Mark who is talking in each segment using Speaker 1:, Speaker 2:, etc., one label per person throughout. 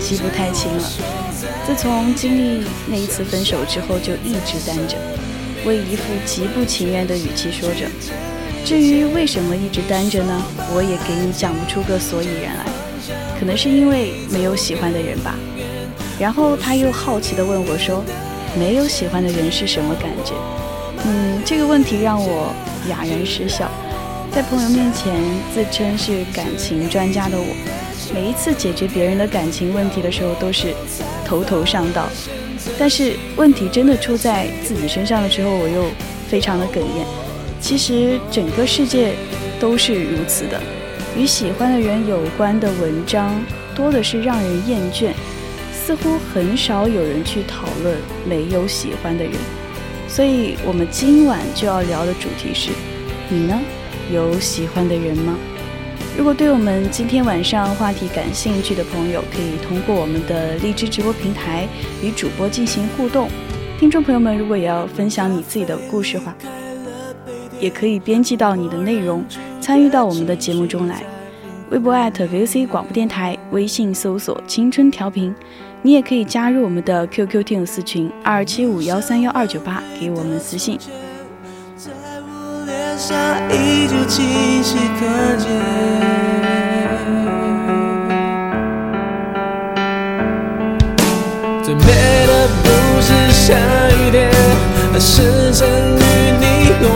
Speaker 1: 记不太清了。自从经历那一次分手之后，就一直单着，为一副极不情愿的语气说着。至于为什么一直单着呢？我也给你讲不出个所以然来。可能是因为没有喜欢的人吧，然后他又好奇地问我说：“没有喜欢的人是什么感觉？”嗯，这个问题让我哑然失笑。在朋友面前自称是感情专家的我，每一次解决别人的感情问题的时候都是头头上道，但是问题真的出在自己身上的时候，我又非常的哽咽。其实整个世界都是如此的。与喜欢的人有关的文章多的是让人厌倦，似乎很少有人去讨论没有喜欢的人。所以，我们今晚就要聊的主题是：你呢？有喜欢的人吗？如果对我们今天晚上话题感兴趣的朋友，可以通过我们的荔枝直播平台与主播进行互动。听众朋友们，如果也要分享你自己的故事话，也可以编辑到你的内容。参与到我们的节目中来，微博 @VC 广播电台，微信搜索“青春调频”，你也可以加入我们的 QQ 听友私群二七五幺三幺二九八，给我们私信。下依旧清晰可见。最美的不是下雨天，而是曾与你拥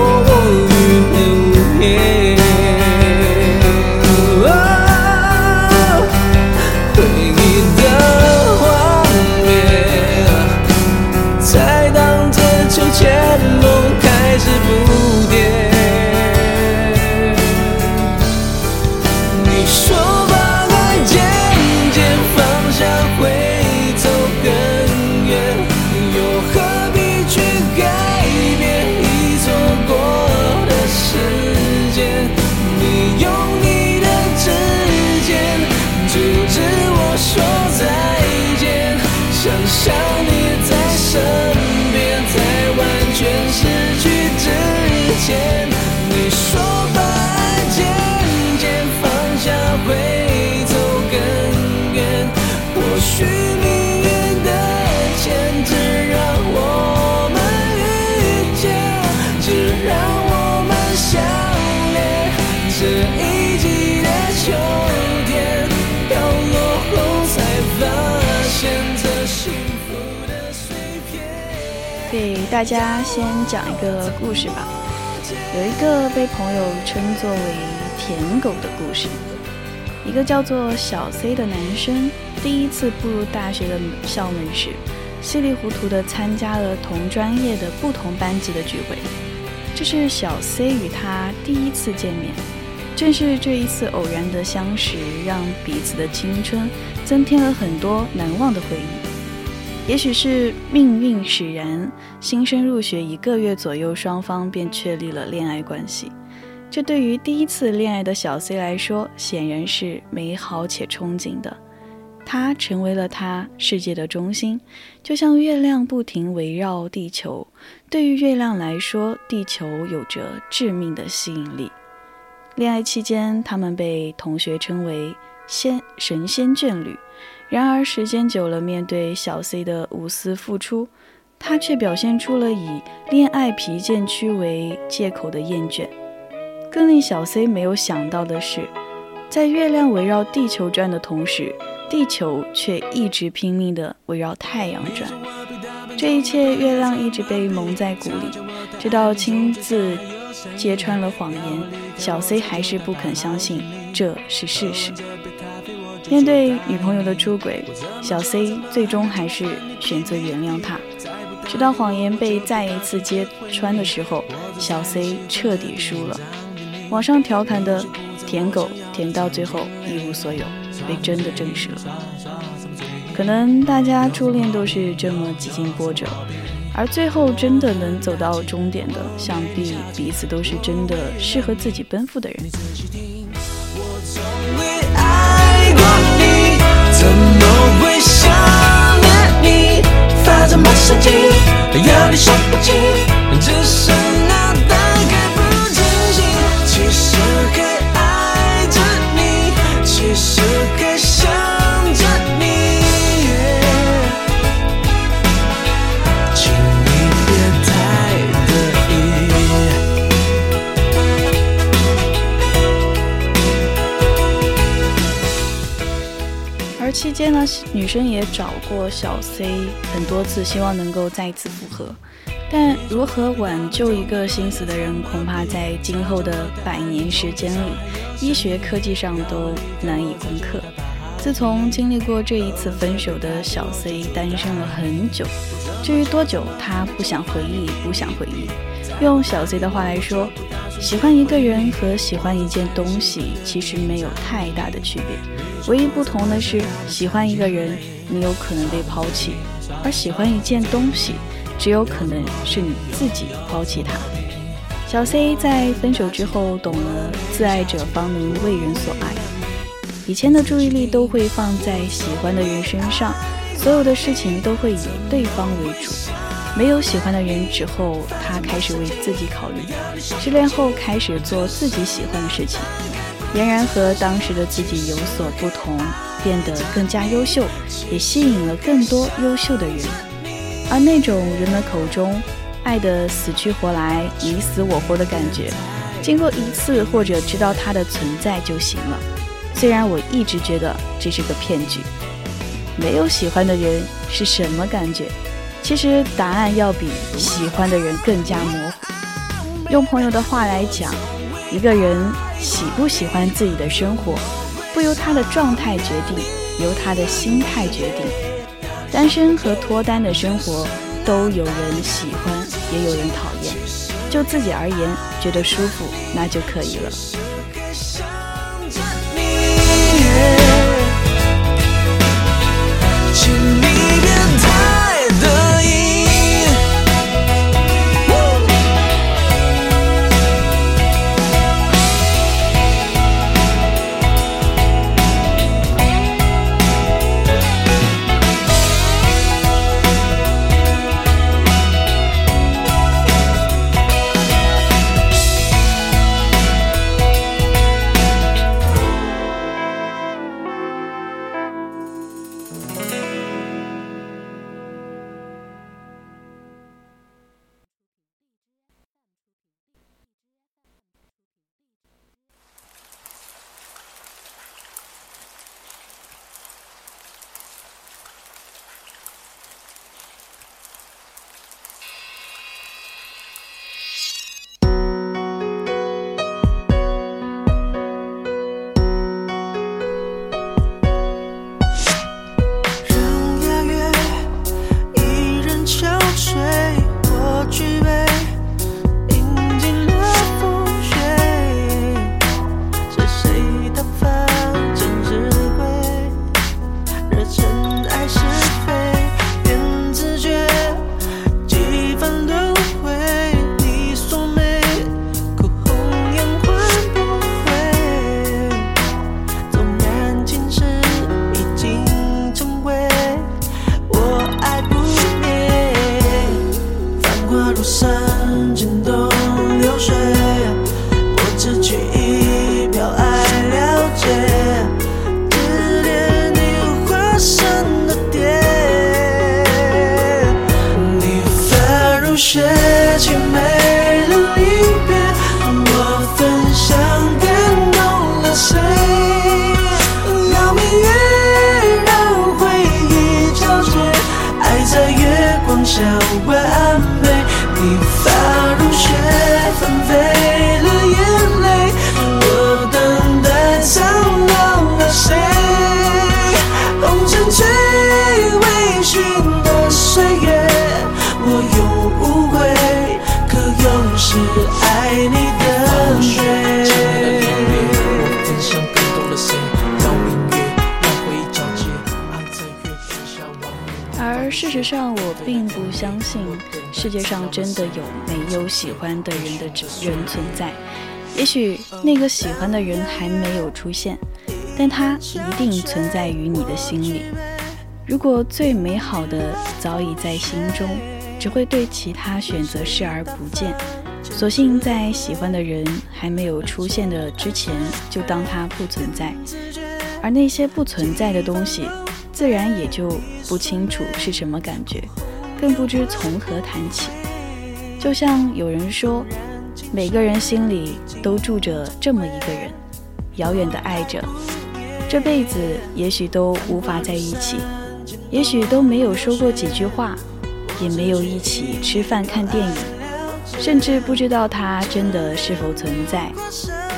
Speaker 1: 大家先讲一个故事吧。有一个被朋友称作为“舔狗”的故事。一个叫做小 C 的男生，第一次步入大学的校门时，稀里糊涂地参加了同专业的不同班级的聚会。这是小 C 与他第一次见面。正是这一次偶然的相识，让彼此的青春增添了很多难忘的回忆。也许是命运使然，新生入学一个月左右，双方便确立了恋爱关系。这对于第一次恋爱的小 C 来说，显然是美好且憧憬的。他成为了他世界的中心，就像月亮不停围绕地球。对于月亮来说，地球有着致命的吸引力。恋爱期间，他们被同学称为“仙神仙眷侣”。然而，时间久了，面对小 C 的无私付出，他却表现出了以恋爱疲倦区为借口的厌倦。更令小 C 没有想到的是，在月亮围绕地球转的同时，地球却一直拼命地围绕太阳转。这一切，月亮一直被蒙在鼓里，直到亲自揭穿了谎言，小 C 还是不肯相信这是事实。面对女朋友的出轨，小 C 最终还是选择原谅他。直到谎言被再一次揭穿的时候，小 C 彻底输了。网上调侃的“舔狗”舔到最后一无所有，被真的证实了。可能大家初恋都是这么几经波折，而最后真的能走到终点的，想必彼此都是真的适合自己奔赴的人。怎
Speaker 2: 么会想念你？发着马神经，要你说不清，只是那。
Speaker 1: 期间呢，女生也找过小 C 很多次，希望能够再次复合。但如何挽救一个心死的人，恐怕在今后的百年时间里，医学科技上都难以攻克。自从经历过这一次分手的小 C，单身了很久。至于多久，他不想回忆，不想回忆。用小 C 的话来说，喜欢一个人和喜欢一件东西其实没有太大的区别，唯一不同的是，喜欢一个人，你有可能被抛弃；而喜欢一件东西。只有可能是你自己抛弃他。小 C 在分手之后懂了，自爱者方能为人所爱。以前的注意力都会放在喜欢的人身上，所有的事情都会以对方为主。没有喜欢的人之后，他开始为自己考虑。失恋后开始做自己喜欢的事情，俨然和当时的自己有所不同，变得更加优秀，也吸引了更多优秀的人。而那种人们口中爱的死去活来、你死我活的感觉，经过一次或者知道它的存在就行了。虽然我一直觉得这是个骗局。没有喜欢的人是什么感觉？其实答案要比喜欢的人更加模糊。用朋友的话来讲，一个人喜不喜欢自己的生活，不由他的状态决定，由他的心态决定。单身和脱单的生活，都有人喜欢，也有人讨厌。就自己而言，觉得舒服，那就可以了。许那个喜欢的人还没有出现，但他一定存在于你的心里。如果最美好的早已在心中，只会对其他选择视而不见，索性在喜欢的人还没有出现的之前就当他不存在。而那些不存在的东西，自然也就不清楚是什么感觉，更不知从何谈起。就像有人说。每个人心里都住着这么一个人，遥远的爱着，这辈子也许都无法在一起，也许都没有说过几句话，也没有一起吃饭看电影，甚至不知道他真的是否存在。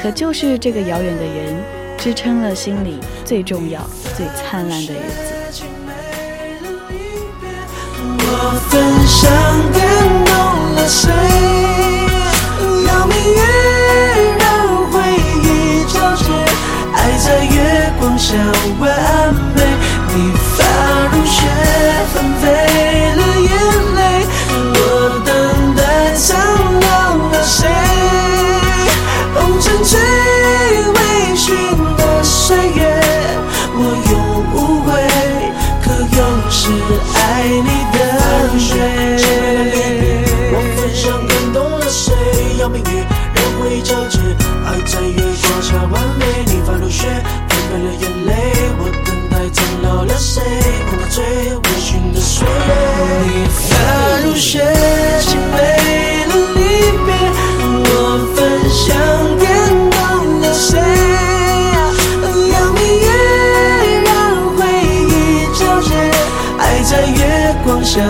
Speaker 1: 可就是这个遥远的人，支撑了心里最重要、最灿烂的日子。
Speaker 2: 我分享感动了谁？光下完美。你发如雪，纷飞纷飞了眼泪。我等待苍老了谁？红了最微醺的岁月。你发如雪，凄美了离别。我分享感动了谁？让明月，让回忆皎洁，爱在月光下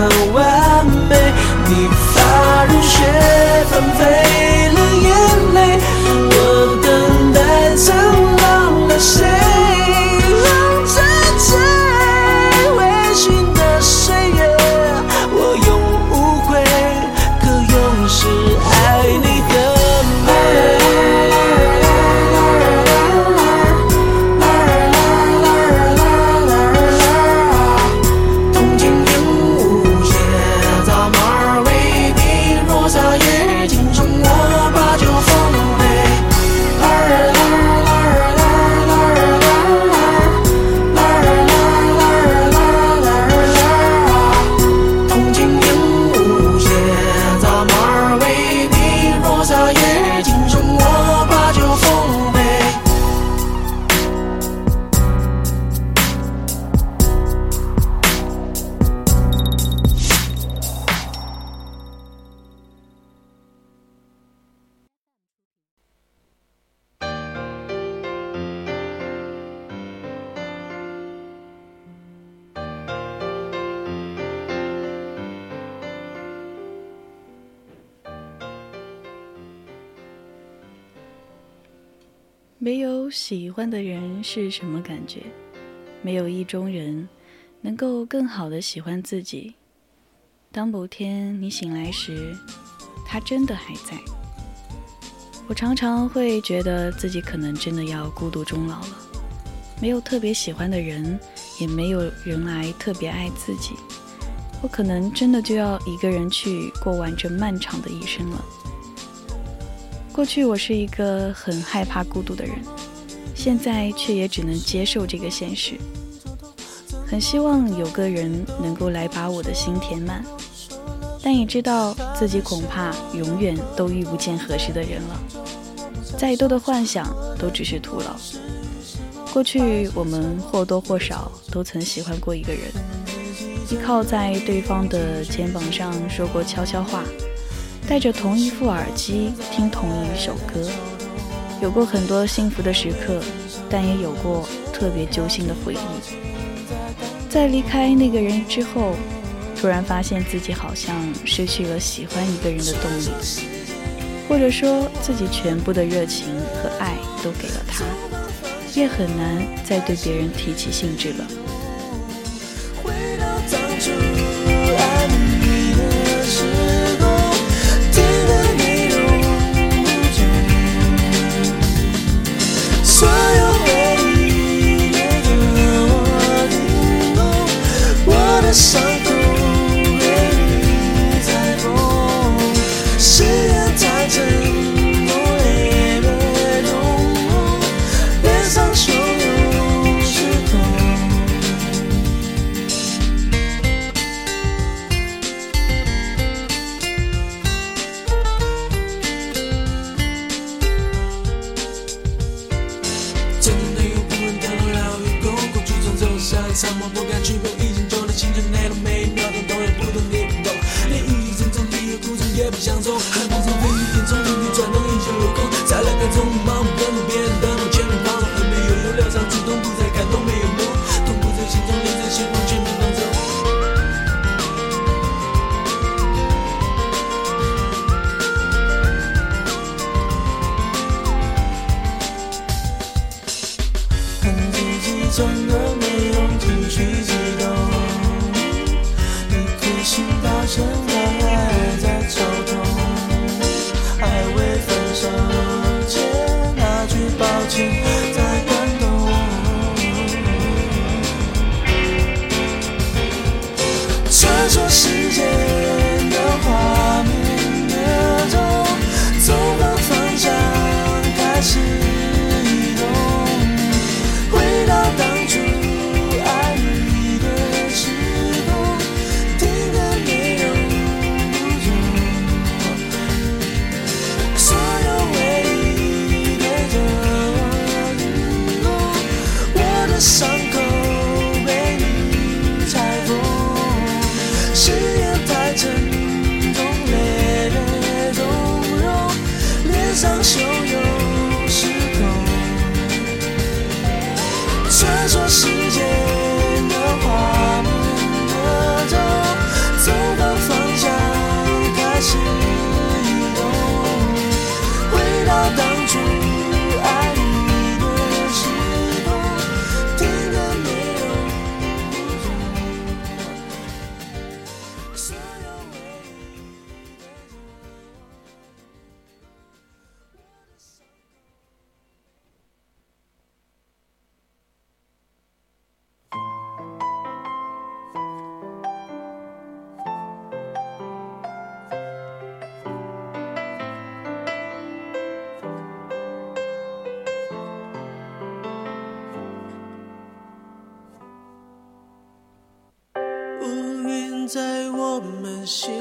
Speaker 1: 喜欢的人是什么感觉？没有意中人能够更好的喜欢自己。当某天你醒来时，他真的还在。我常常会觉得自己可能真的要孤独终老了，没有特别喜欢的人，也没有人来特别爱自己，我可能真的就要一个人去过完这漫长的一生了。过去我是一个很害怕孤独的人，现在却也只能接受这个现实。很希望有个人能够来把我的心填满，但也知道自己恐怕永远都遇不见合适的人了。再多的幻想都只是徒劳。过去我们或多或少都曾喜欢过一个人，依靠在对方的肩膀上说过悄悄话。戴着同一副耳机听同一首歌，有过很多幸福的时刻，但也有过特别揪心的回忆。在离开那个人之后，突然发现自己好像失去了喜欢一个人的动力，或者说自己全部的热情和爱都给了他，便很难再对别人提起兴致了。
Speaker 2: 曾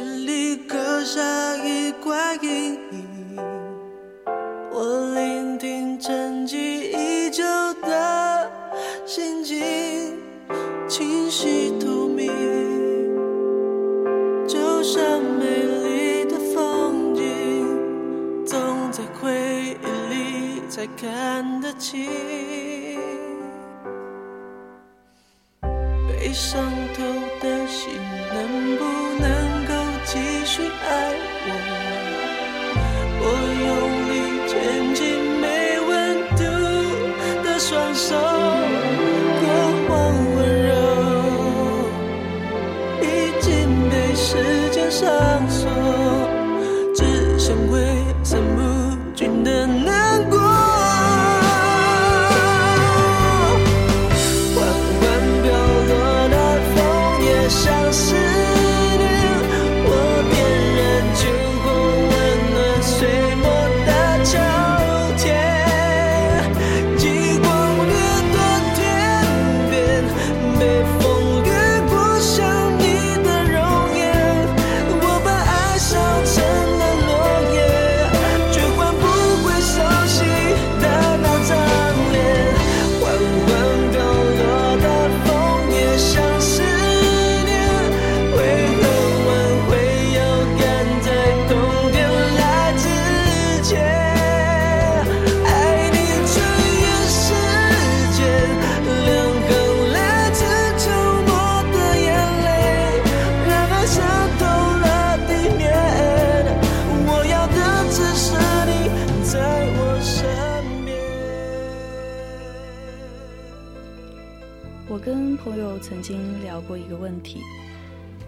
Speaker 2: 聊过一个问题：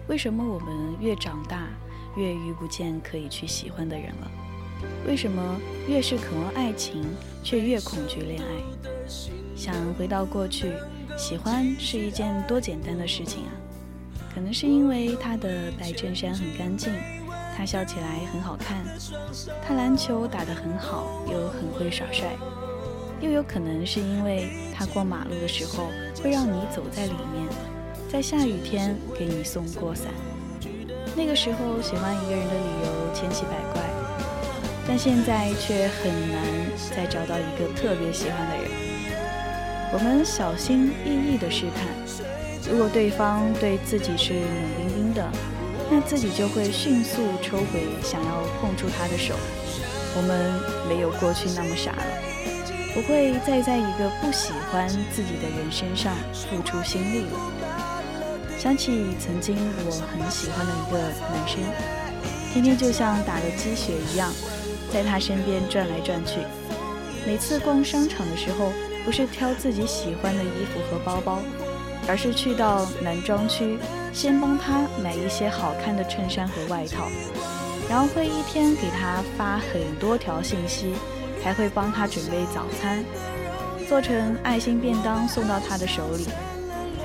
Speaker 2: 为什么我们越长大，越遇不见可以去喜欢的人了？为什么越是渴望爱情，却越恐惧恋爱？想回到过去，喜欢是一件多简单的事情啊！
Speaker 1: 可能是因为他的白衬衫很干净，他笑起来很好看，他篮球打得很好，又很会耍帅。又有可能是因为他过马路的时候会让你走在里面，在下雨天给你送过伞。那个时候喜欢一个人的理由千奇百怪，但现在却很难再找到一个特别喜欢的人。我们小心翼翼地试探，如果对方对自己是冷冰冰的，那自己就会迅速抽回想要碰触他的手。我们没有过去那么傻了。不会再在一个不喜欢自己的人身上付出心力了。想起曾经我很喜欢的一个男生，天天就像打了鸡血一样，在他身边转来转去。每次逛商场的时候，不是挑自己喜欢的衣服和包包，而是去到男装区，先帮他买一些好看的衬衫和外套，然后会一天给他发很多条信息。还会帮他准备早餐，做成爱心便当送到他的手里，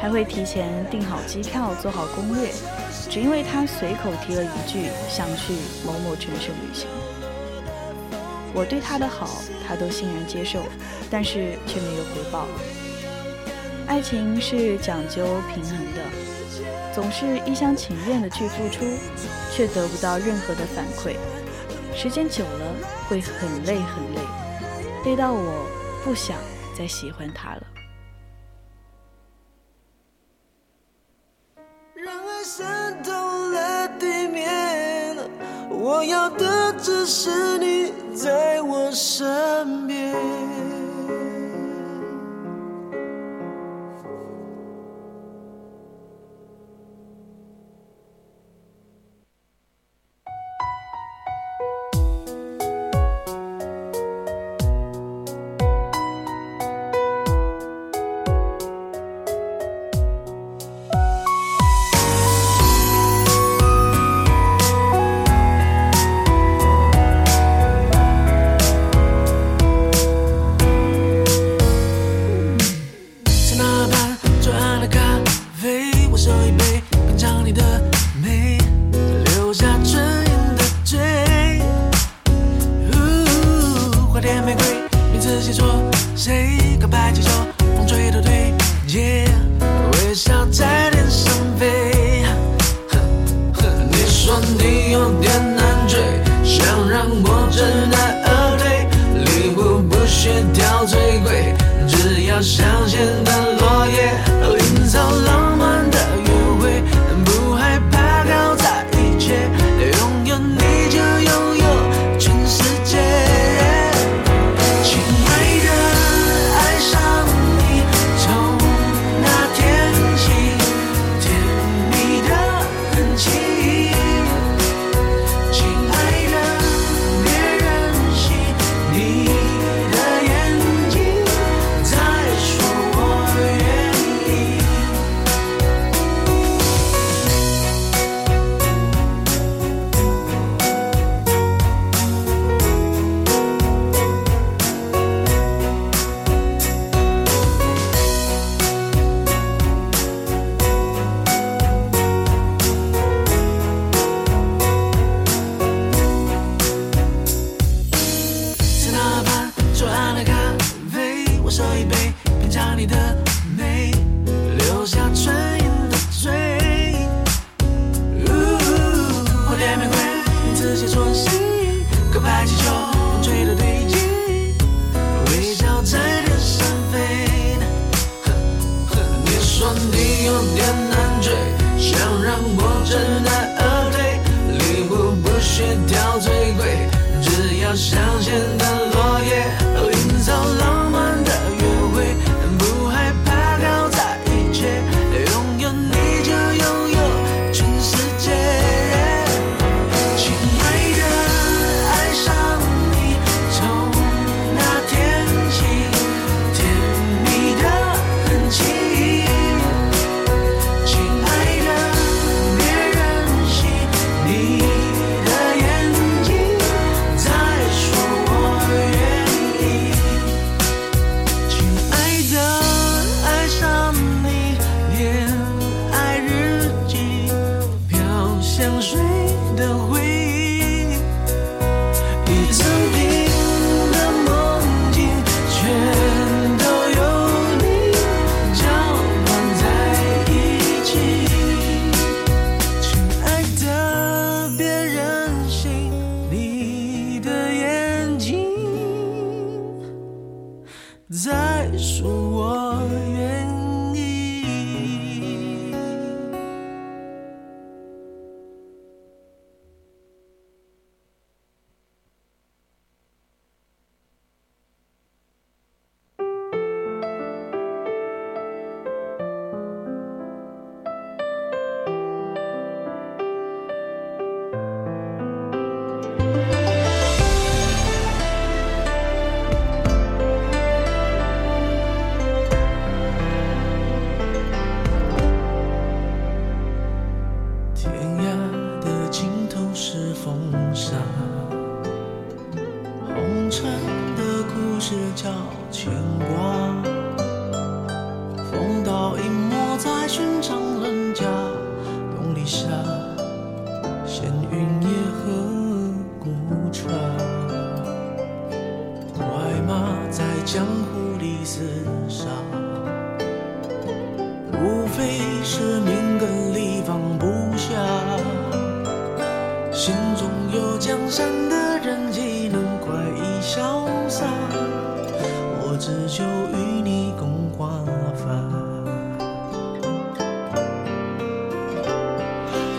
Speaker 1: 还会提前订好机票，做好攻略，只因为他随口提了一句想去某某城市旅行。我对他的好，他都欣然接受，但是却没有回报。爱情是讲究平衡的，总是一厢情愿的去付出，却得不到任何的反馈。时间久了会很累很累，累到我不想再喜欢他了。
Speaker 2: 渗透了地面，我要的只是你在我身边。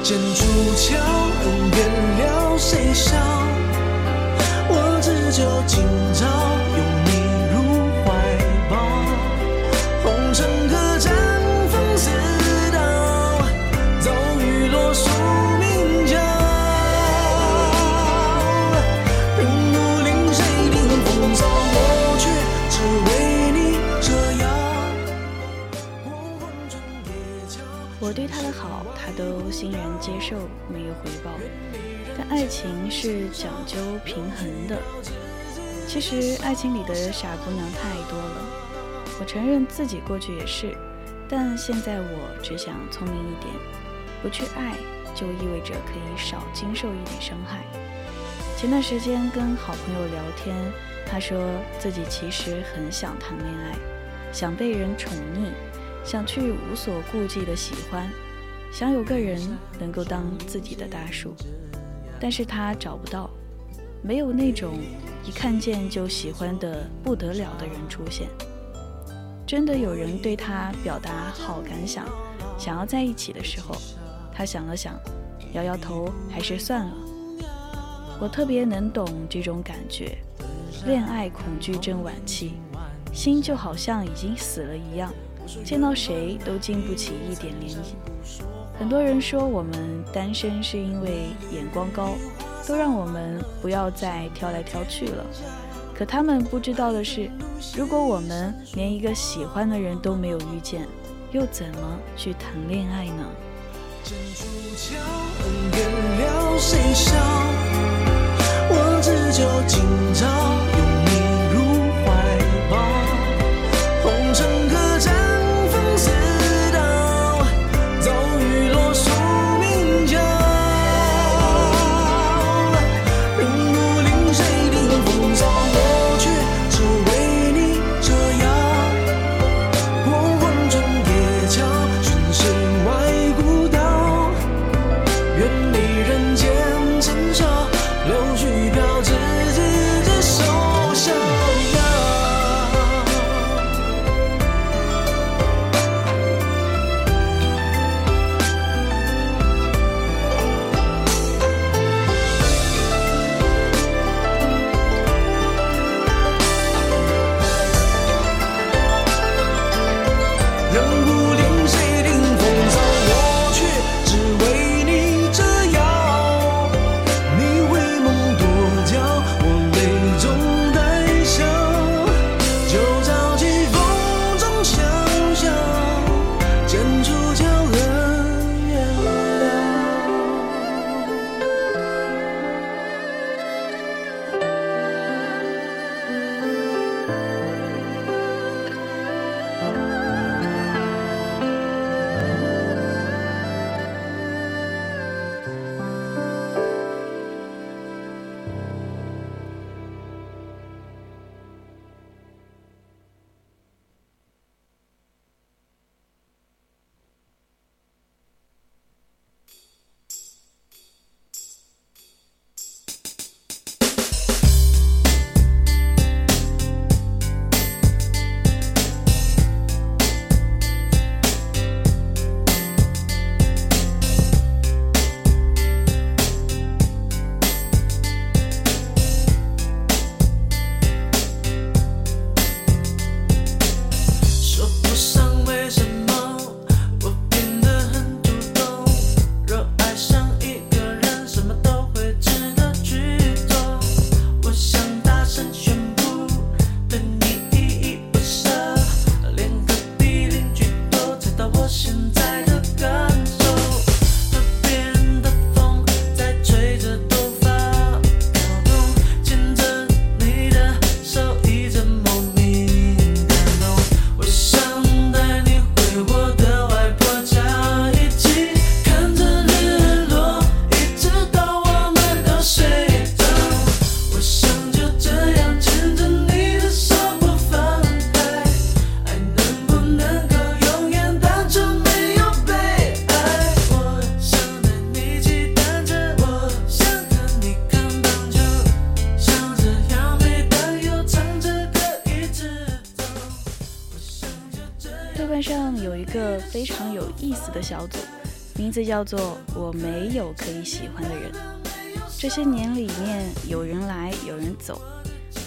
Speaker 2: 剑出鞘，恩怨了，谁笑？我只求今朝拥你入怀抱，红尘客栈风似刀，早雨落宿命角。人不领谁领风骚，我却只为你折腰。过红尘叠桥。
Speaker 1: 我对他的好，他都欣然接受，没有回报。但爱情是讲究平衡的。其实爱情里的傻姑娘太多了，我承认自己过去也是，但现在我只想聪明一点，不去爱，就意味着可以少经受一点伤害。前段时间跟好朋友聊天，他说自己其实很想谈恋爱，想被人宠溺，想去无所顾忌的喜欢，想有个人能够当自己的大树，但是他找不到，没有那种一看见就喜欢的不得了的人出现。真的有人对他表达好感想，想要在一起的时候，他想了想，摇摇头，还是算了。我特别能懂这种感觉，恋爱恐惧症晚期，心就好像已经死了一样，见到谁都经不起一点涟漪。很多人说我们单身是因为眼光高，都让我们不要再挑来挑去了。可他们不知道的是，如果我们连一个喜欢的人都没有遇见，又怎么去谈恋爱呢？
Speaker 2: 我只求今朝拥你入怀抱，
Speaker 1: 小组，名字叫做《我没有可以喜欢的人》。这些年里面，有人来，有人走。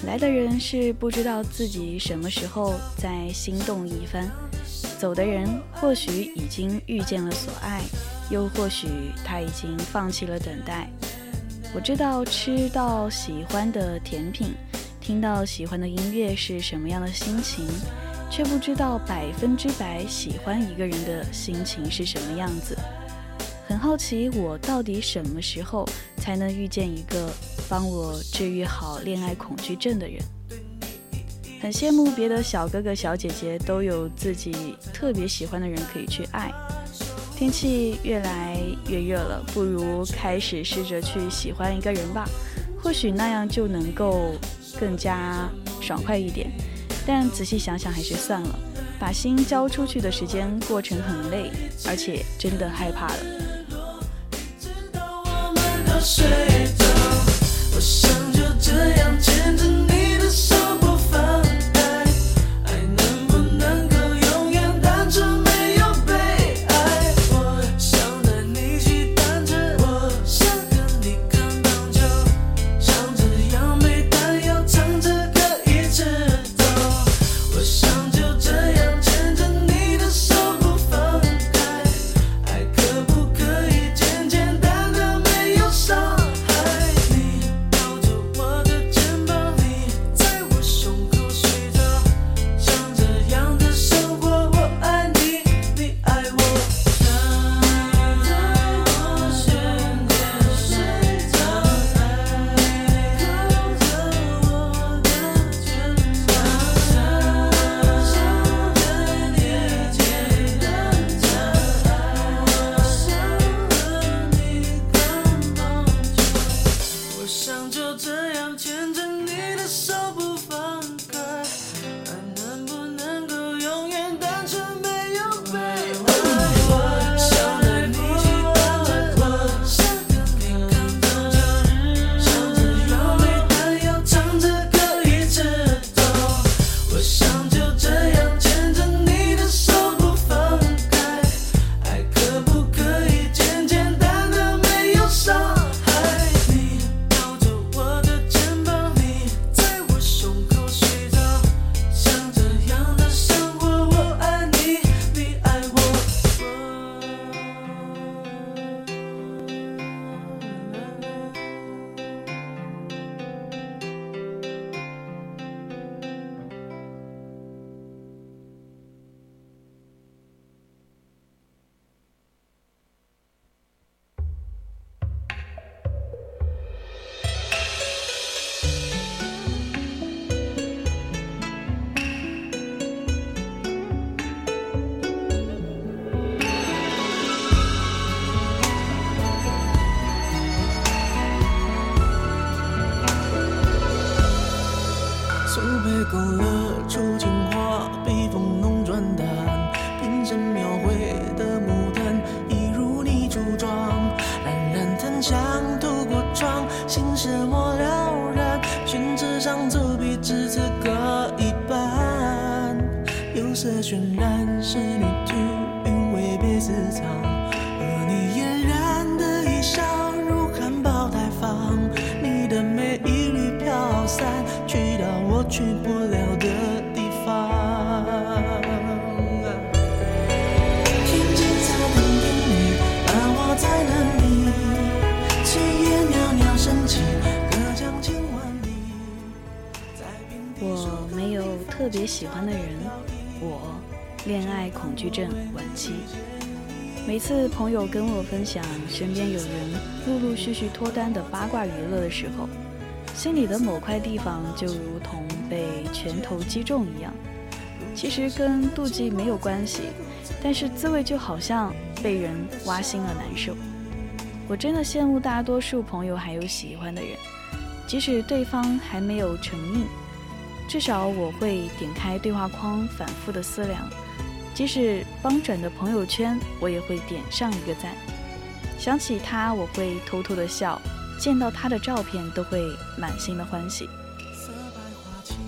Speaker 1: 来的人是不知道自己什么时候再心动一番，走的人或许已经遇见了所爱，又或许他已经放弃了等待。我知道吃到喜欢的甜品，听到喜欢的音乐是什么样的心情，却不知道百分之百喜欢一个人的心情是什么样子。很好奇，我到底什么时候才能遇见一个帮我治愈好恋爱恐惧症的人？很羡慕别的小哥哥小姐姐都有自己特别喜欢的人可以去爱。天气越来越热了，不如开始试着去喜欢一个人吧，或许那样就能够更加爽快一点。但仔细想想，还是算了，把心交出去的时间过程很累，而且真的害怕了。
Speaker 2: 我想就这样牵着你
Speaker 1: 次朋友跟我分享身边有人陆陆续续脱单的八卦娱乐的时候，心里的某块地方就如同被拳头击中一样。其实跟妒忌没有关系，但是滋味就好像被人挖心了，难受。我真的羡慕大多数朋友还有喜欢的人，即使对方还没有成印。至少我会点开对话框，反复的思量。即使帮转的朋友圈，我也会点上一个赞。想起他，我会偷偷的笑；见到他的照片，都会满心的欢喜。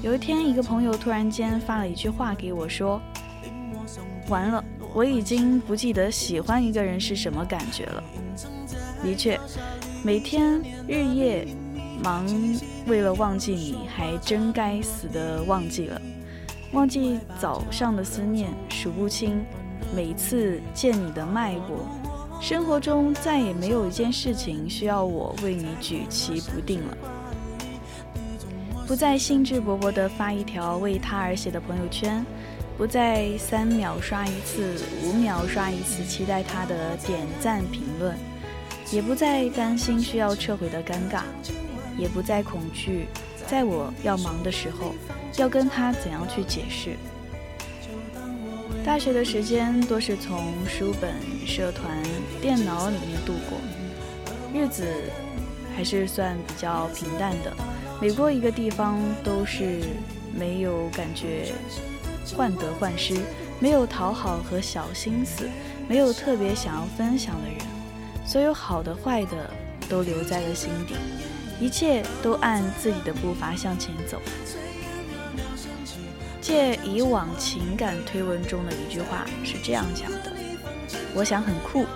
Speaker 1: 有一天，一个朋友突然间发了一句话给我，说：“完了，我已经不记得喜欢一个人是什么感觉了。的确，每天日夜忙，为了忘记你，还真该死的忘记了。忘记早上的思念，数不清每次见你的脉搏。生活中再也没有一件事情需要我为你举棋不定了。不再兴致勃勃地发一条为他而写的朋友圈，不再三秒刷一次、五秒刷一次，期待他的点赞评论，也不再担心需要撤回的尴尬，也不再恐惧在我要忙的时候要跟他怎样去解释。大学的时间多是从书本、社团、电脑里面度过，日子还是算比较平淡的。每过一个地方，都是没有感觉患得患失，没有讨好和小心思，没有特别想要分享的人，所有好的坏的都留在了心底，一切都按自己的步伐向前走。借以往情感推文中的一句话是这样讲的：我想很酷，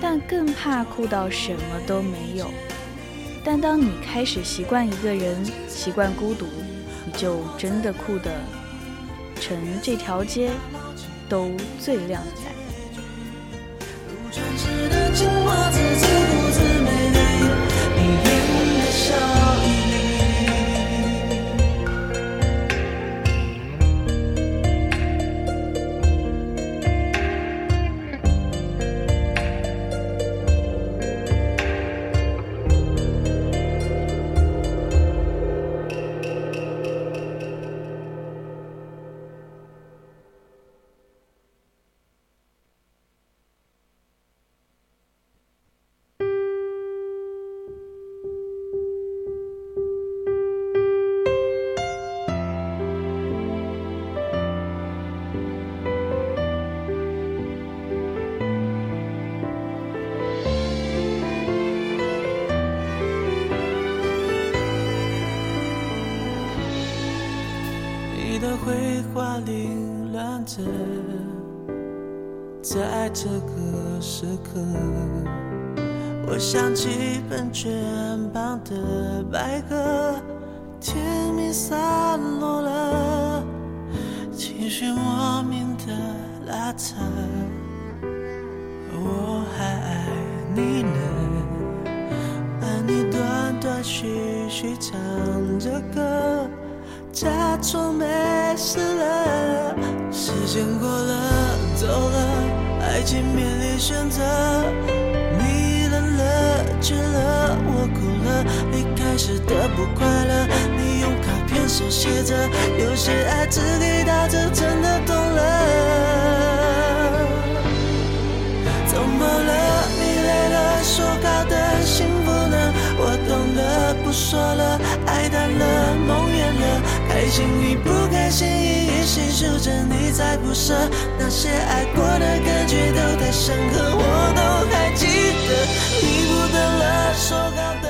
Speaker 1: 但更怕酷到什么都没有。但当你开始习惯一个人，习惯孤独，你就真的酷的成这条街都最靓的
Speaker 2: 仔。时刻，我想起喷泉旁的白鸽，甜蜜散手写着，有些爱只给到这，真的懂了。怎么了？你累了，说好的幸福呢？我懂了，不说了，爱淡了，梦远了，开心与不开心一一细数着，你在不舍，那些爱过的感觉都太深刻，我都还记得。你不等了，说好的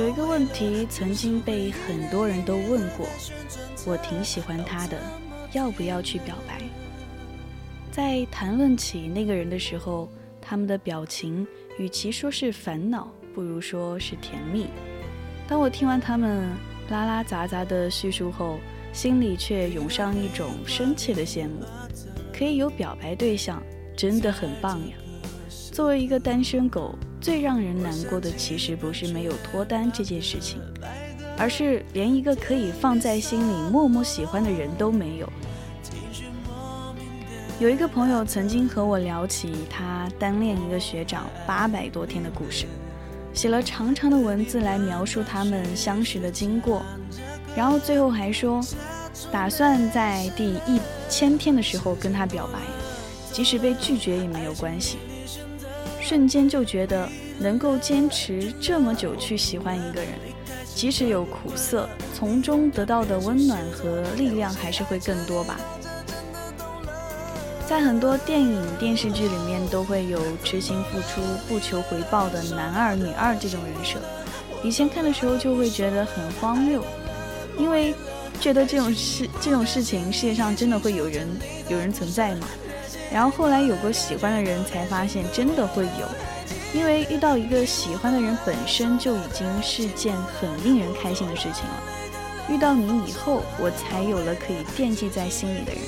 Speaker 1: 有一个问题曾经被很多人都问过，我挺喜欢他的，要不要去表白？在谈论起那个人的时候。他们的表情，与其说是烦恼，不如说是甜蜜。当我听完他们拉拉杂杂的叙述后，心里却涌上一种深切的羡慕。可以有表白对象，真的很棒呀！作为一个单身狗，最让人难过的其实不是没有脱单这件事情，而是连一个可以放在心里默默喜欢的人都没有。有一个朋友曾经和我聊起他单恋一个学长八百多天的故事，写了长长的文字来描述他们相识的经过，然后最后还说，打算在第一千天的时候跟他表白，即使被拒绝也没有关系。瞬间就觉得能够坚持这么久去喜欢一个人，即使有苦涩，从中得到的温暖和力量还是会更多吧。在很多电影、电视剧里面，都会有痴心付出、不求回报的男二、女二这种人设。以前看的时候就会觉得很荒谬，因为
Speaker 2: 觉得这种事这种事情世界上真的会有人有人存在吗？然后后来有过喜欢的人，才发现真的会有，因为遇到一个喜欢的人本身就已经是件很令人开心的事情了。遇到你以后，我才有了可以惦记在心里的人。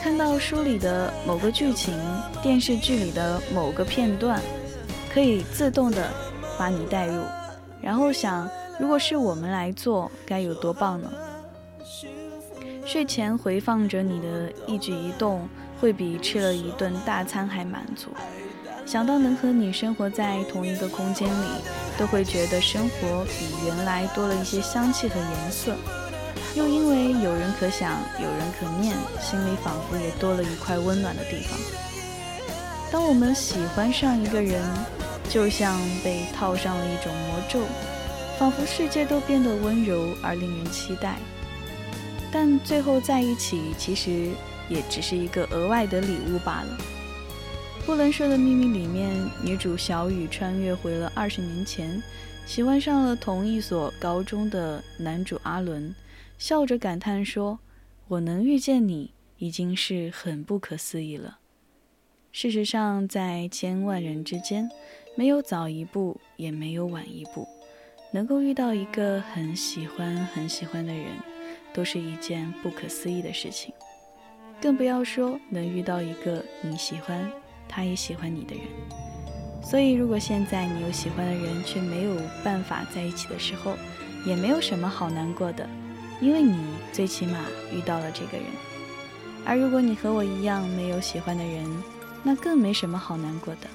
Speaker 2: 看到书里的某个剧情，电视剧里的某个片段，可以自动的把你带入，然后想，如果是我们来做，该有多棒呢？睡前回放着你的一举一动，会比吃了一顿大餐还满足。想到能和你生活在同一个空间里，都会觉得生活比原来多了一些香气和颜色。又因为有人可想，有人可念，心里仿佛也多了一块温暖的地方。当我们喜欢上一个人，就像被套上了一种魔咒，仿佛世界都变得温柔而令人期待。但最后在一起，其实也只是一个额外的礼物罢了。不能说的秘密里面，女主小雨穿越回了二十年前，喜欢上了同一所高中的男主阿伦，笑着感叹说：“我能遇见你，已经是很不可思议了。”事实上，在千万人之间，没有早一步，也没有晚一步，能够遇到一个很喜欢、很喜欢的人，都是一件不可思议的事情。更不要说能遇到一个你喜欢。他也喜欢你的人，所以如果现在你有喜欢的人却没有办法在一起的时候，也没有什么好难过的，因为你最起码遇到了这个人。而如果你和我一样没有喜欢的人，那更没什么好难过的。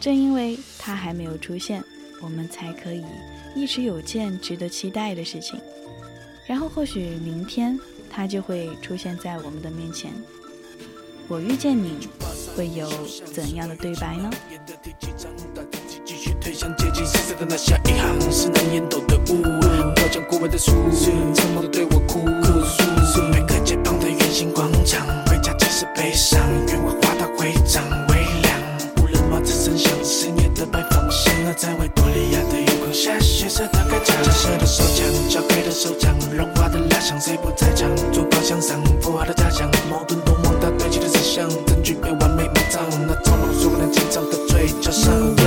Speaker 2: 正因为他还没有出现，我们才可以一直有件值得期待的事情，然后或许明天他就会出现在我们的面前。我遇见你。会有怎样的对白呢？推向阶级色的那下一行是难言斗的雾，飘将过往的树，沉默的对我哭诉。每个街旁的圆形广场，回家即是悲伤，愿我画到会长微凉。无人帽子声响，思念的白方向，在维多利亚的月下，血色的盖章，金色的手枪，交给的手掌，融化的蜡像，谁不在场？坐包厢上，符号的假象，矛盾多么大堆积的思想，证据被完美埋葬，那从容说不能紧张的嘴角上。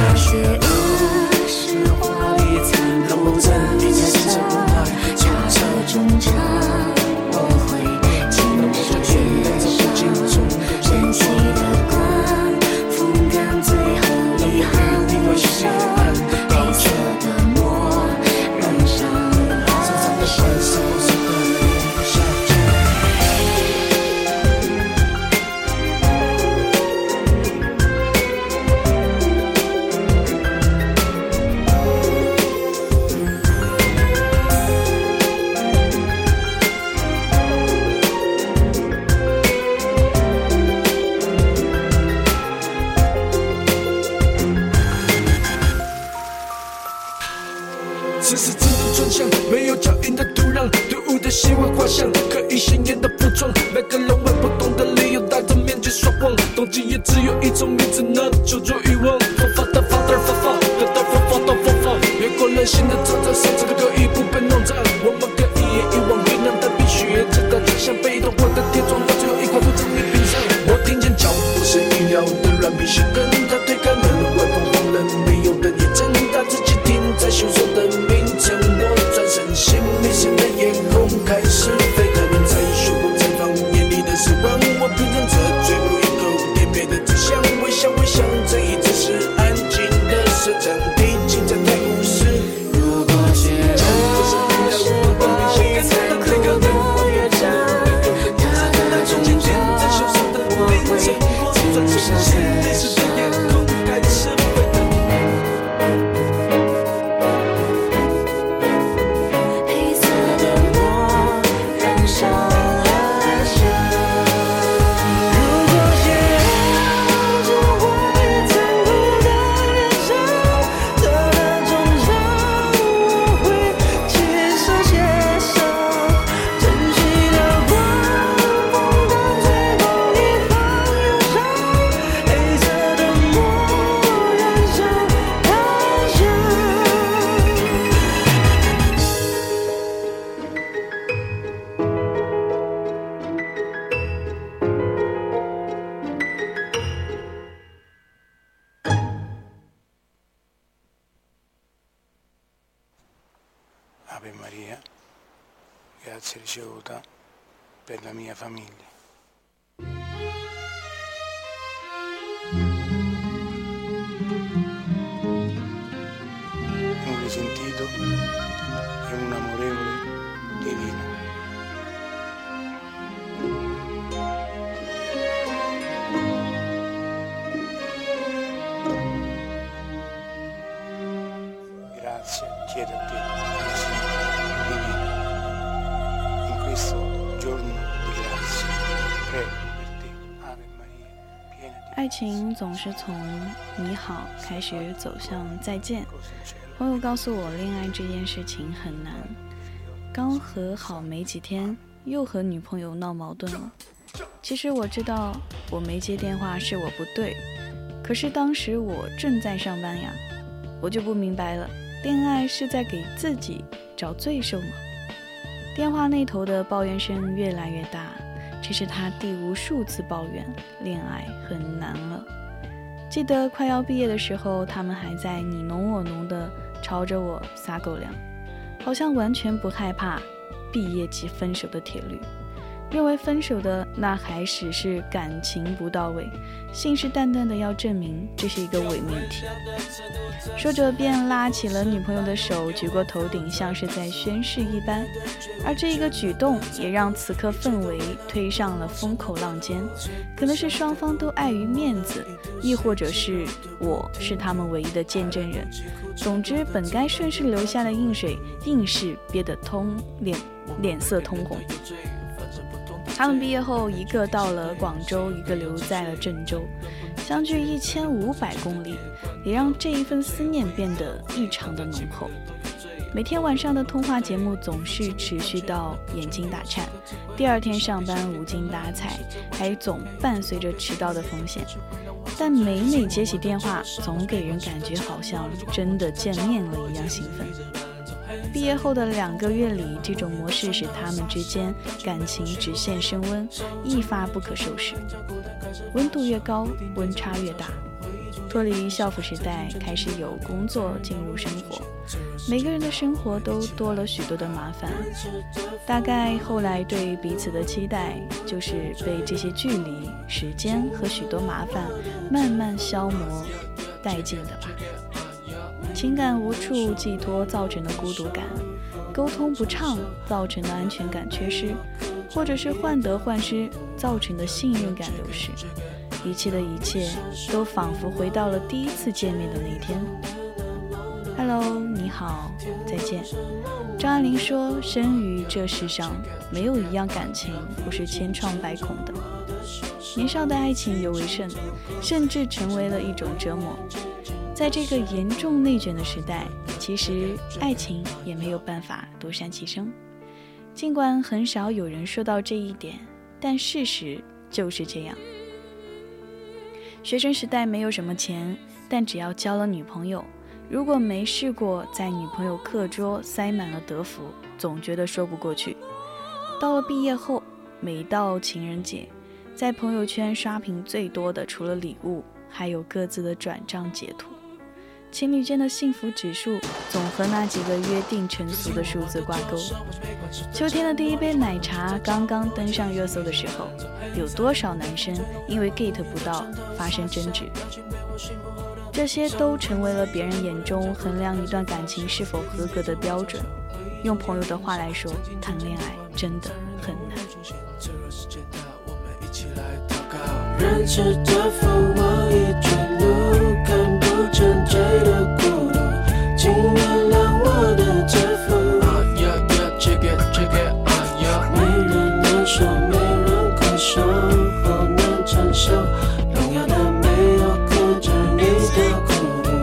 Speaker 1: 学走向再见。朋友告诉我，恋爱这件事情很难。刚和好没几天，又和女朋友闹矛盾了。其实我知道我没接电话是我不对，可是当时我正在上班呀，我就不明白了，恋爱是在给自己找罪受吗？电话那头的抱怨声越来越大，这是他第无数次抱怨恋爱很难了。记得快要毕业的时候，他们还在你侬我侬的朝着我撒狗粮，好像完全不害怕毕业即分手的铁律，认为分手的那还只是感情不到位，信誓旦旦的要证明这是一个伪命题。说着便拉起了女朋友的手，举过头顶，像是在宣誓一般。而这一个举动也让此刻氛围推上了风口浪尖，可能是双方都碍于面子，亦或者是我是他们唯一的见证人。总之，本该顺势流下的硬水，硬是憋得通脸脸色通红。他们毕业后，一个到了广州，一个留在了郑州，相距一千五百公里，也让这一份思念变得异常的浓厚。每天晚上的通话节目总是持续到眼睛打颤，第二天上班无精打采，还总伴随着迟到的风险。但每每接起电话，总给人感觉好像真的见面了一样兴奋。毕业后的两个月里，这种模式使他们之间感情直线升温，一发不可收拾。温度越高，温差越大。脱离校服时代，开始有工作进入生活，每个人的生活都多了许多的麻烦。大概后来对彼此的期待，就是被这些距离、时间和许多麻烦慢慢消磨殆尽的吧。情感无处寄托造成的孤独感，沟通不畅造成的安全感缺失，或者是患得患失造成的信任感流失，一切的一切都仿佛回到了第一次见面的那天。Hello，你好，再见。张爱玲说：“生于这世上，没有一样感情不是千疮百孔的。年少的爱情尤为甚，甚至成为了一种折磨。在这个严重内卷的时代，其实爱情也没有办法独善其身。尽管很少有人说到这一点，但事实就是这样。学生时代没有什么钱，但只要交了女朋友，如果没试过在女朋友课桌塞满了德芙，总觉得说不过去。到了毕业后，每到情人节，在朋友圈刷屏最多的，除了礼物，还有各自的转账截图。情侣间的幸福指数总和那几个约定成俗的数字挂钩。秋天的第一杯奶茶刚刚登上热搜的时候，有多少男生因为 get 不到发生争执？这些都成为了别人眼中衡量一段感情是否合格的标准。用朋友的话来说，谈恋爱真的很难。
Speaker 2: 人吃的风往一卷路，看不见追的孤独，请原谅我的自负。没人能说，没人可说，好难承受。荣耀的没有看着你的孤独。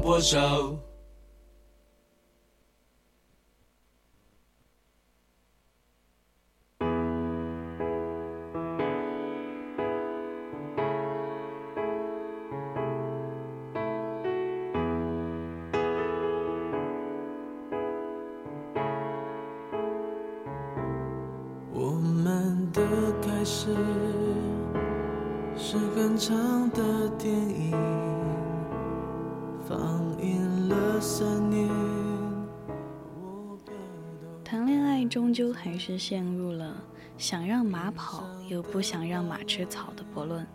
Speaker 2: 天刚
Speaker 1: 陷入了想让马跑又不想让马吃草的悖论。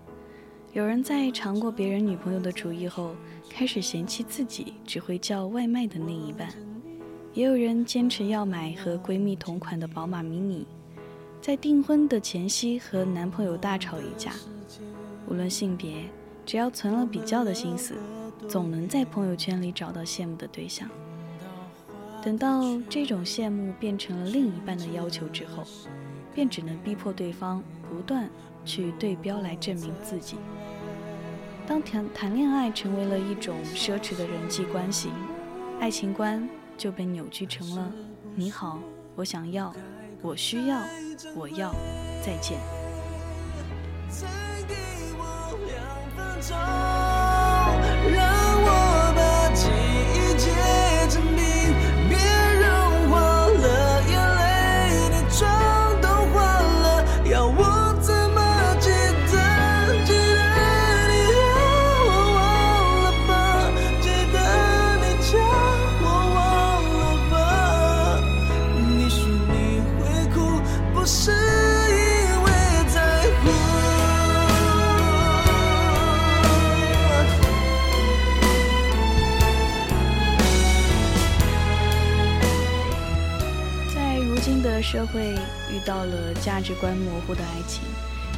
Speaker 1: 有人在尝过别人女朋友的主意后，开始嫌弃自己只会叫外卖的另一半；也有人坚持要买和闺蜜同款的宝马迷你，在订婚的前夕和男朋友大吵一架。无论性别，只要存了比较的心思，总能在朋友圈里找到羡慕的对象。等到这种羡慕变成了另一半的要求之后，便只能逼迫对方不断去对标来证明自己。当谈谈恋爱成为了一种奢侈的人际关系，爱情观就被扭曲成了“你好，我想要，我需要，我要，再见”。
Speaker 2: 再给我两分钟，
Speaker 1: 社会，遇到了价值观模糊的爱情，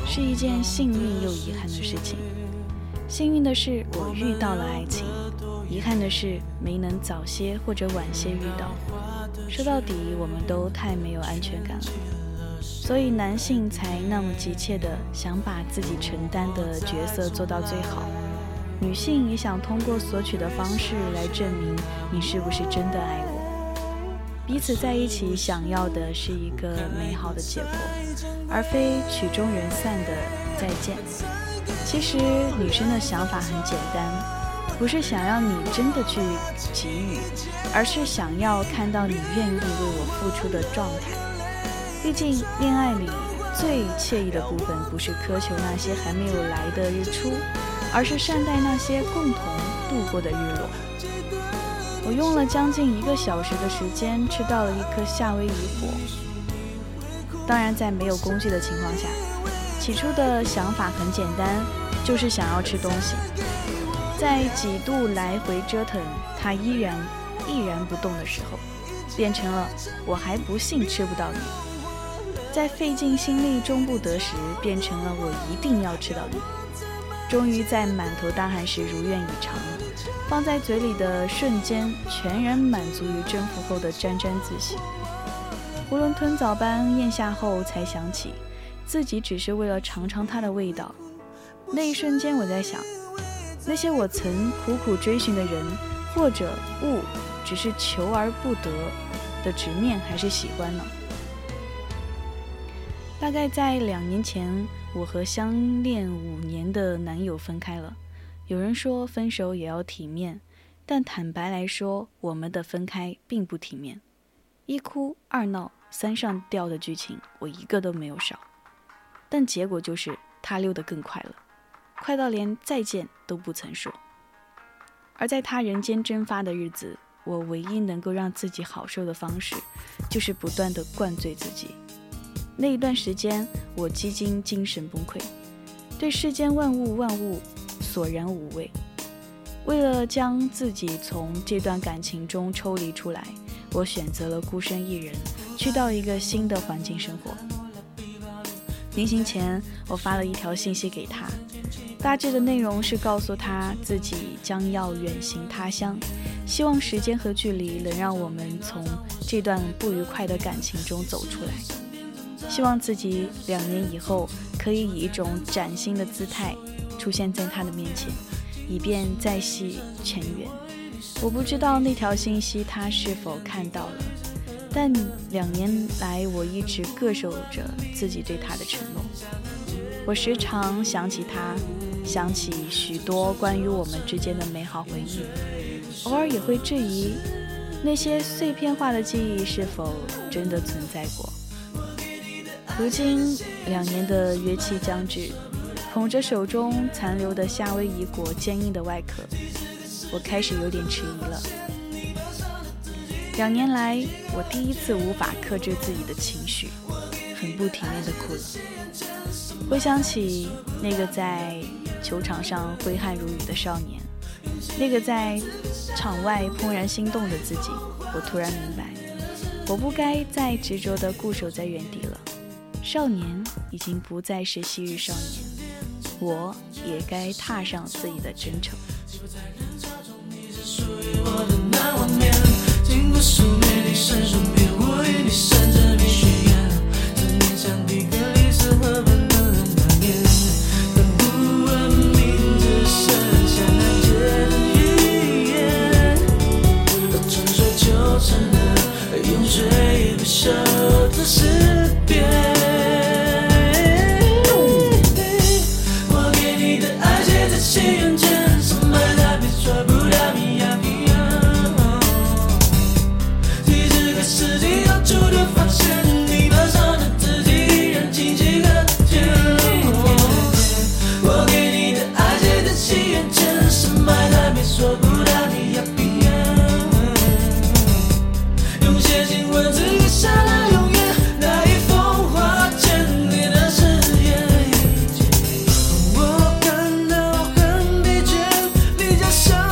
Speaker 1: 是一件幸运又遗憾的事情。幸运的是，我遇到了爱情；遗憾的是，没能早些或者晚些遇到。说到底，我们都太没有安全感了，所以男性才那么急切的想把自己承担的角色做到最好。女性也想通过索取的方式来证明你是不是真的爱我。彼此在一起，想要的是一个美好的结果，而非曲终人散的再见。其实女生的想法很简单，不是想要你真的去给予，而是想要看到你愿意为我付出的状态。毕竟恋爱里最惬意的部分，不是苛求那些还没有来的日出，而是善待那些共同度过的日落。我用了将近一个小时的时间吃到了一颗夏威夷果。当然，在没有工具的情况下，起初的想法很简单，就是想要吃东西。在几度来回折腾，它依然毅然不动的时候，变成了我还不信吃不到你。在费尽心力终不得时，变成了我一定要吃到你。终于在满头大汗时如愿以偿，放在嘴里的瞬间，全然满足于征服后的沾沾自喜。囫囵吞枣般咽下后，才想起自己只是为了尝尝它的味道。那一瞬间，我在想，那些我曾苦苦追寻的人或者物，只是求而不得的执念还是喜欢呢？大概在两年前，我和相恋五年的男友分开了。有人说分手也要体面，但坦白来说，我们的分开并不体面。一哭二闹三上吊的剧情，我一个都没有少。但结果就是他溜得更快了，快到连再见都不曾说。而在他人间蒸发的日子，我唯一能够让自己好受的方式，就是不断的灌醉自己。那一段时间，我几经精神崩溃，对世间万物万物索然无味。为了将自己从这段感情中抽离出来，我选择了孤身一人，去到一个新的环境生活。临行前，我发了一条信息给他，大致的内容是告诉他自己将要远行他乡，希望时间和距离能让我们从这段不愉快的感情中走出来，希望自己两年以后可以以一种崭新的姿态出现在他的面前，以便再续前缘。我不知道那条信息他是否看到了。但两年来，我一直恪守着自己对他的承诺。我时常想起他，想起许多关于我们之间的美好回忆，偶尔也会质疑那些碎片化的记忆是否真的存在过。如今，两年的约期将至，捧着手中残留的夏威夷果坚硬的外壳，我开始有点迟疑了。两年来，我第一次无法克制自己的情绪，很不体面的哭了。回想起那个在球场上挥汗如雨的少年，那个在场外怦然心动的自己，我突然明白，我不该再执着地固守在原地了。少年已经不再是昔日少年，我也该踏上自己的征程。经我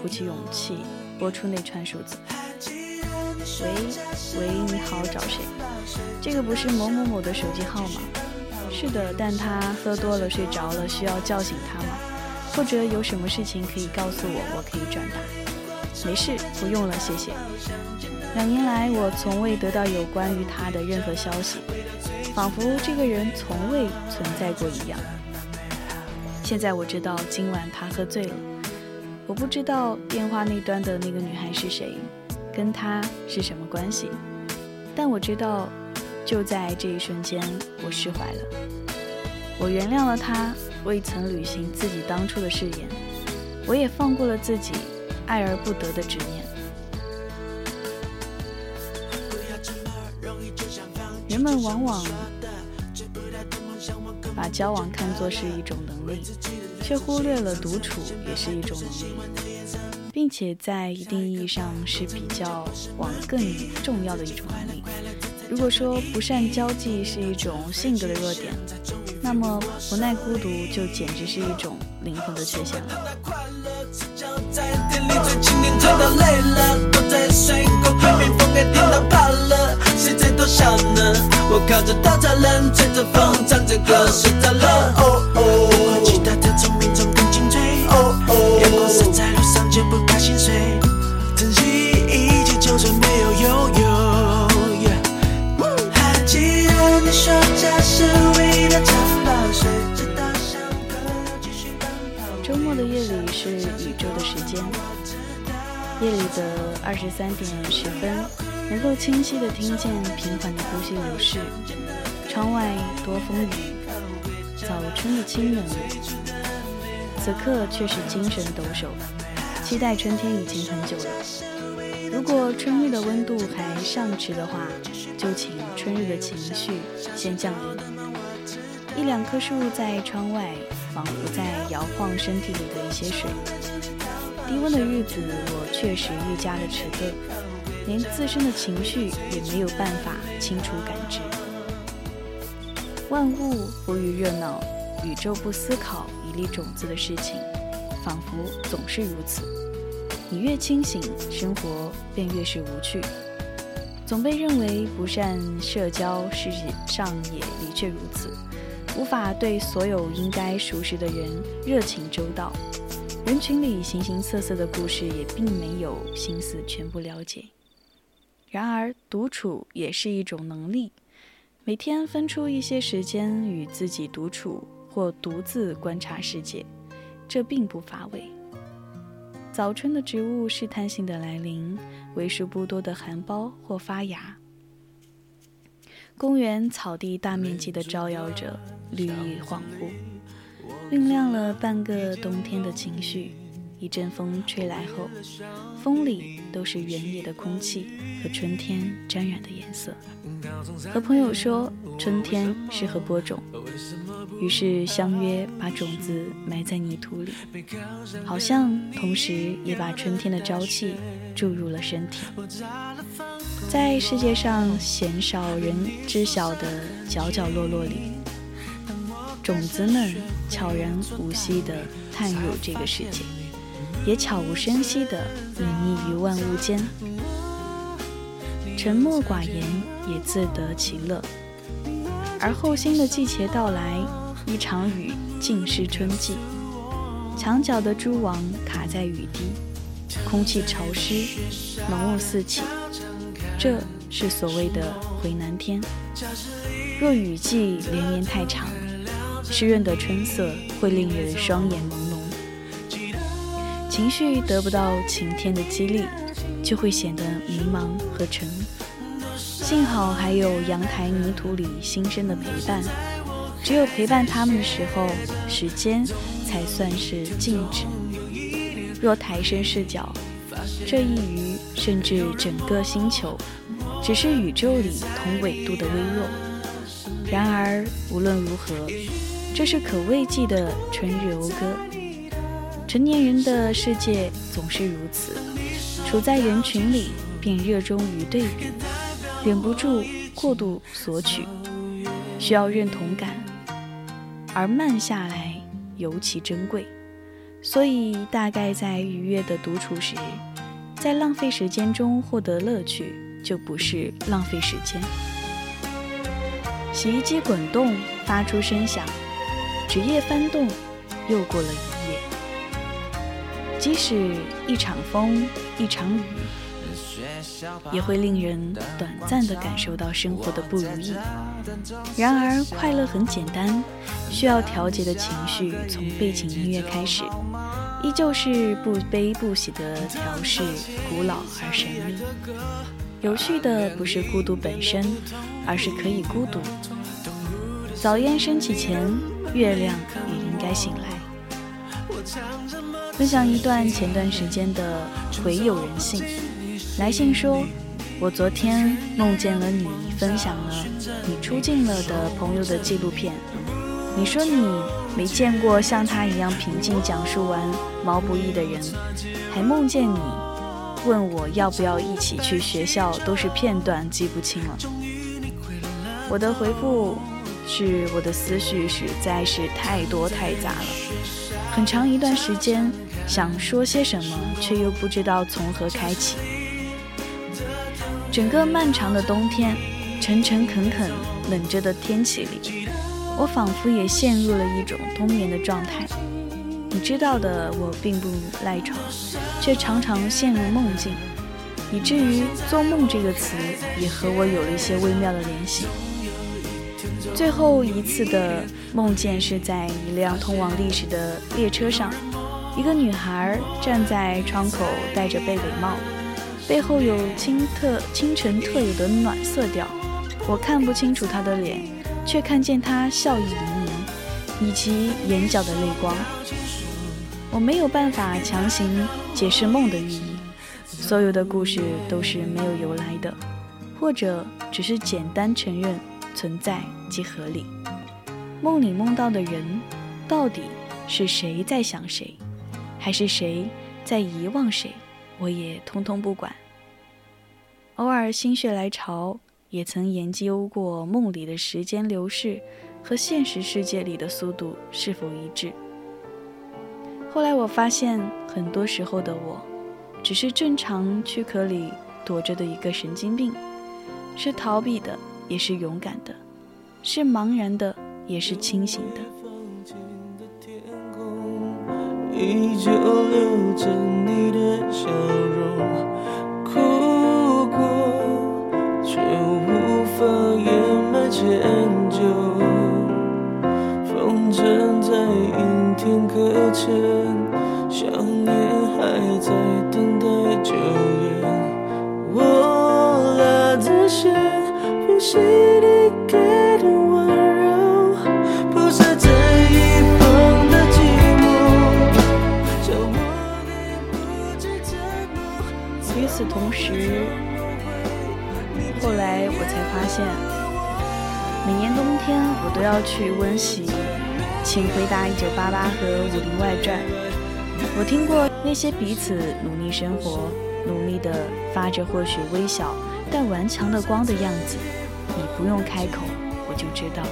Speaker 1: 鼓起勇气拨出那串数字。喂喂，你好，找谁？这个不是某某某的手机号吗？是的，但他喝多了睡着了，需要叫醒他吗？或者有什么事情可以告诉我，我可以转达。没事，不用了，谢谢。两年来，我从未得到有关于他的任何消息，仿佛这个人从未存在过一样。现在我知道今晚他喝醉了，我不知道电话那端的那个女孩是谁，跟她是什么关系，但我知道，就在这一瞬间，我释怀了。我原谅了她未曾履行自己当初的誓言，我也放过了自己爱而不得的执念。人们往往把交往看作是一种能力，却忽略了独处也是一种能力，并且在一定意义上是比较往更重要的一种能力。如果说不善交际是一种性格的弱点，那么不耐孤独就简直是一种灵魂的缺陷
Speaker 2: 了。偷笑呢？我靠着稻草人，吹着风，唱着歌，睡着了。哦哦，光其他的聪明总更精粹。哦哦，阳光洒在路上就不怕心碎。珍惜一切，就算没有拥有。还记得你说家是唯一的城堡，睡直到上课又继续奔跑。
Speaker 1: 周末的夜里是宇宙的时间，夜里的二十三点十分。能够清晰地听见平缓的呼吸流逝，窗外多风雨，早春的清冷，此刻却是精神抖擞，期待春天已经很久了。如果春日的温度还尚迟的话，就请春日的情绪先降临。一两棵树在窗外，仿佛在摇晃身体里的一些水。低温的日子，我确实愈加的迟钝。连自身的情绪也没有办法清楚感知，万物浮于热闹，宇宙不思考一粒种子的事情，仿佛总是如此。你越清醒，生活便越是无趣。总被认为不善社交，事实上也的确如此，无法对所有应该熟识的人热情周到。人群里形形色色的故事，也并没有心思全部了解。然而，独处也是一种能力。每天分出一些时间与自己独处，或独自观察世界，这并不乏味。早春的植物试探性的来临，为数不多的含苞或发芽。公园草地大面积的招摇着，绿意恍惚，酝酿了半个冬天的情绪。一阵风吹来后，风里都是原野的空气和春天沾染的颜色。和朋友说春天适合播种，于是相约把种子埋在泥土里，好像同时也把春天的朝气注入了身体。在世界上鲜少人知晓的角角落落里，种子们悄然无息地探入这个世界。也悄无声息地隐匿于万物间，沉默寡言也自得其乐。而后新的季节到来，一场雨尽是春季。墙角的蛛网卡在雨滴，空气潮湿，浓雾四起，这是所谓的回南天。若雨季连绵太长，湿润的春色会令人双眼朦胧。情绪得不到晴天的激励，就会显得迷茫和沉。幸好还有阳台泥土里新生的陪伴，只有陪伴他们的时候，时间才算是静止。若抬升视角，这一隅甚至整个星球，只是宇宙里同纬度的微弱。然而无论如何，这是可慰藉的春日讴歌。成年人的世界总是如此，处在人群里便热衷于对比，忍不住过度索取，需要认同感，而慢下来尤其珍贵。所以，大概在愉悦的独处时，在浪费时间中获得乐趣，就不是浪费时间。洗衣机滚动，发出声响，纸页翻动，又过了一夜。即使一场风，一场雨，也会令人短暂的感受到生活的不如意。然而，快乐很简单，需要调节的情绪从背景音乐开始，依旧是不悲不喜的调试，古老而神秘。有趣的不是孤独本身，而是可以孤独。早烟升起前，月亮也应该醒来。分享一段前段时间的回友人信，来信说：“我昨天梦见了你，分享了你出镜了的朋友的纪录片。你说你没见过像他一样平静讲述完毛不易的人，还梦见你问我要不要一起去学校，都是片段，记不清了。我的回复是我的思绪实在是太多太杂了，很长一段时间想说些什么，却又不知道从何开启。整个漫长的冬天，诚诚恳恳冷着的天气里。我仿佛也陷入了一种冬眠的状态。你知道的，我并不赖床，却常常陷入梦境，以至于“做梦”这个词也和我有了一些微妙的联系。最后一次的梦见是在一辆通往历史的列车上，一个女孩站在窗口，戴着贝雷帽，背后有清特清晨特有的暖色调，我看不清楚她的脸。却看见她笑意盈盈，以及眼角的泪光。我没有办法强行解释梦的寓意，所有的故事都是没有由来的，或者只是简单承认存在即合理。梦里梦到的人，到底是谁在想谁，还是谁在遗忘谁，我也通通不管。偶尔心血来潮。也曾研究过梦里的时间流逝和现实世界里的速度是否一致。后来我发现，很多时候的我，只是正常躯壳里躲着的一个神经病，是逃避的，也是勇敢的，是茫然的，也是清醒的。依旧留着你的笑容。哭过却无法掩埋歉疚，风筝在阴天搁浅，想念还在等待救援。我拉着线，呼吸天我都要去温习《请回答一九八八》和《武林外传》。我听过那些彼此努力生活、努力的发着或许微小但顽强的光的样子，你不用开口，我就知道。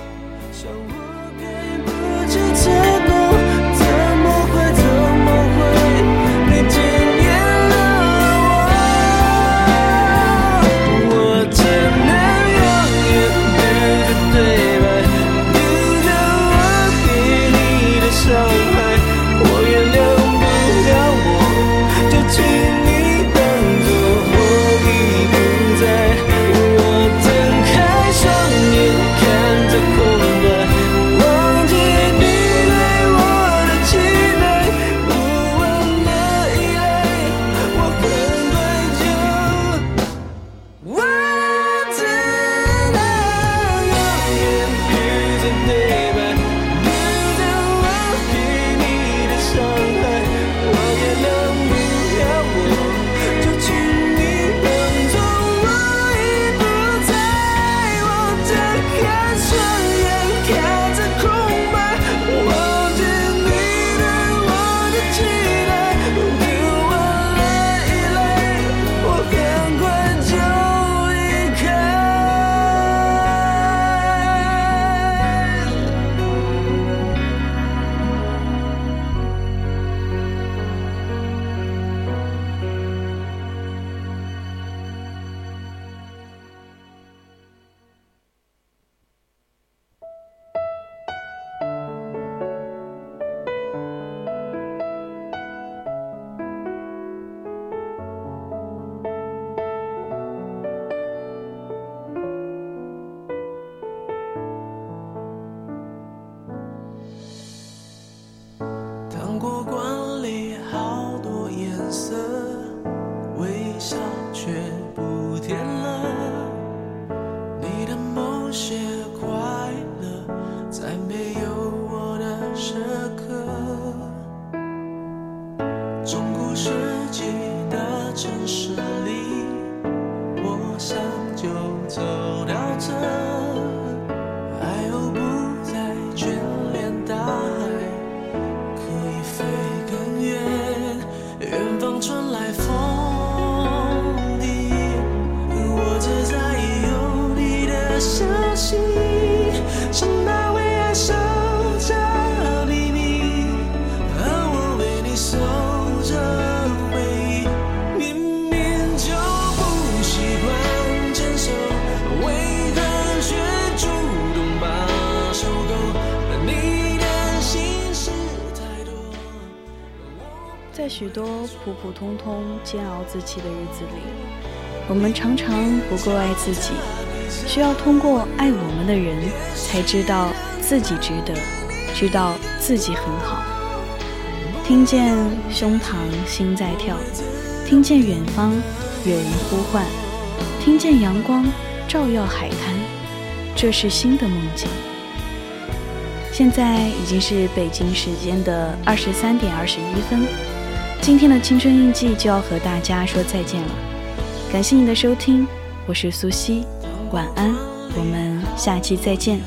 Speaker 1: 通通、煎熬自己的日子里，我们常常不够爱自己，需要通过爱我们的人，才知道自己值得，知道自己很好。听见胸膛心在跳，听见远方有人呼唤，听见阳光照耀海滩，这是新的梦境。现在已经是北京时间的二十三点二十一分。今天的青春印记就要和大家说再见了，感谢你的收听，我是苏西，晚安，我们下期再见。